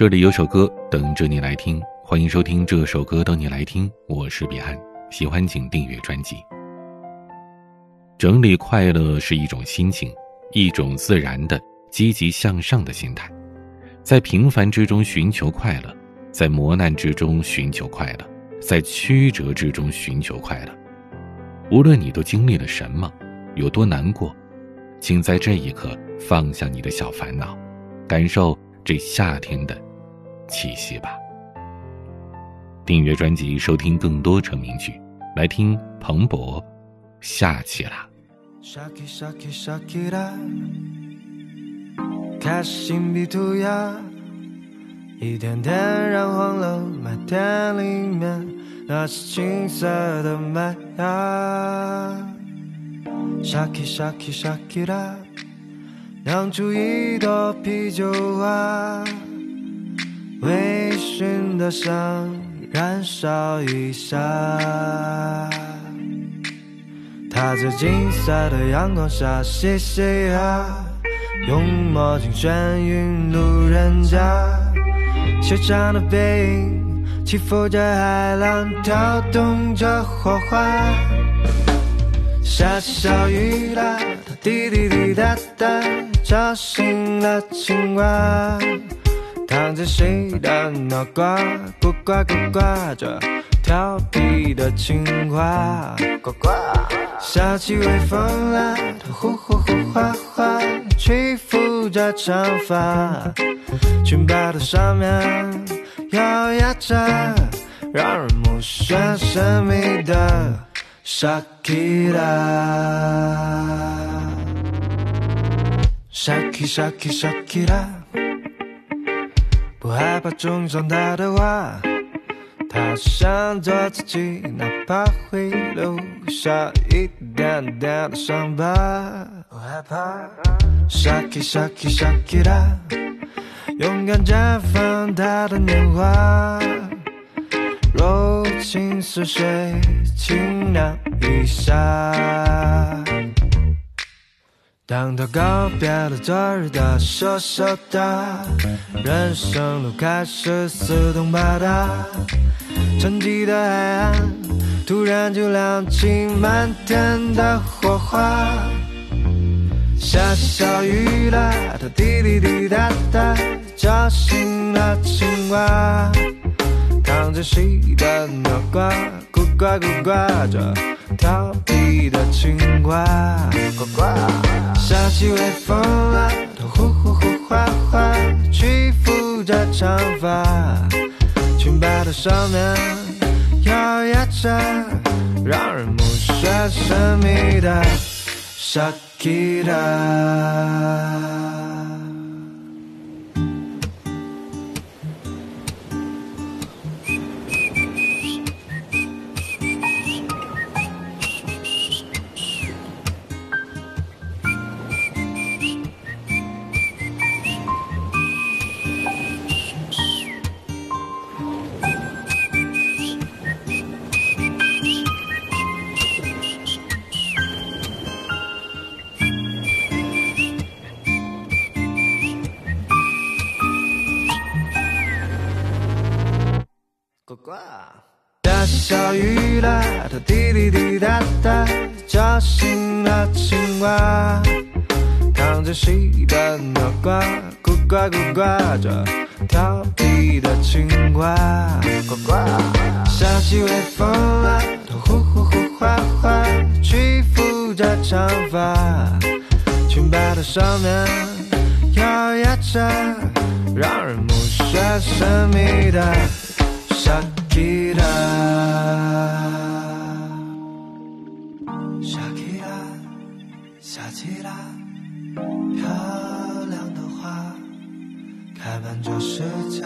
这里有首歌等着你来听，欢迎收听这首歌等你来听，我是彼岸，喜欢请订阅专辑。整理快乐是一种心情，一种自然的积极向上的心态，在平凡之中寻求快乐，在磨难之中寻求快乐，在曲折之中寻求快乐。无论你都经历了什么，有多难过，请在这一刻放下你的小烦恼，感受这夏天的气息吧。订阅专辑，收听更多成名曲，来听彭博，下期啦。开心比涂鸦，一点点染黄了麦田里面那些青色的麦芽。Shaki shaki shakira，酿出一朵啤酒花，微醺的想燃烧一下。他在金色的阳光下嘻嘻哈，用墨镜眩晕路人甲。修长的背影起伏着海浪，跳动着火花。下起小雨啦，滴滴滴答答，吵醒了青蛙。躺在谁的脑瓜，呱呱呱呱着。调皮的青蛙，呱呱。下起微风啦，它呼呼呼哗哗，吹拂着长发。裙摆的上面摇曳着让人目眩神迷的 Shakira。Shaki Shaki Shakira，我害怕种上它的花。他想做自己，哪怕会留下一点点的伤疤。我害怕，Shaki Shaki Shaki 啦，勇敢绽放他的年华，柔情似水，轻凉一下。当他告别了昨日的羞羞答，人生路开始四通八达，沉寂的海岸突然就亮起满天的火花。下小雨啦，它滴滴滴答答，叫醒了青蛙。躺在溪的脑瓜，呱呱呱呱着，调皮的青蛙，呱呱。下起微风啦，它呼呼呼哗哗，吹拂着长发。裙摆的上面摇曳着让人目眩神迷的 Shakira。呱呱，下起小雨啦，它滴滴滴答答，叫醒了青蛙。躺在溪的脑瓜，咕呱咕呱着，调皮的青蛙，呱呱。下起微风啦，它呼呼呼哗哗，吹拂着长发。裙摆的上面摇曳着让人目眩神迷的。Shakira, Shakira, Shakira，漂亮的花开满这世界。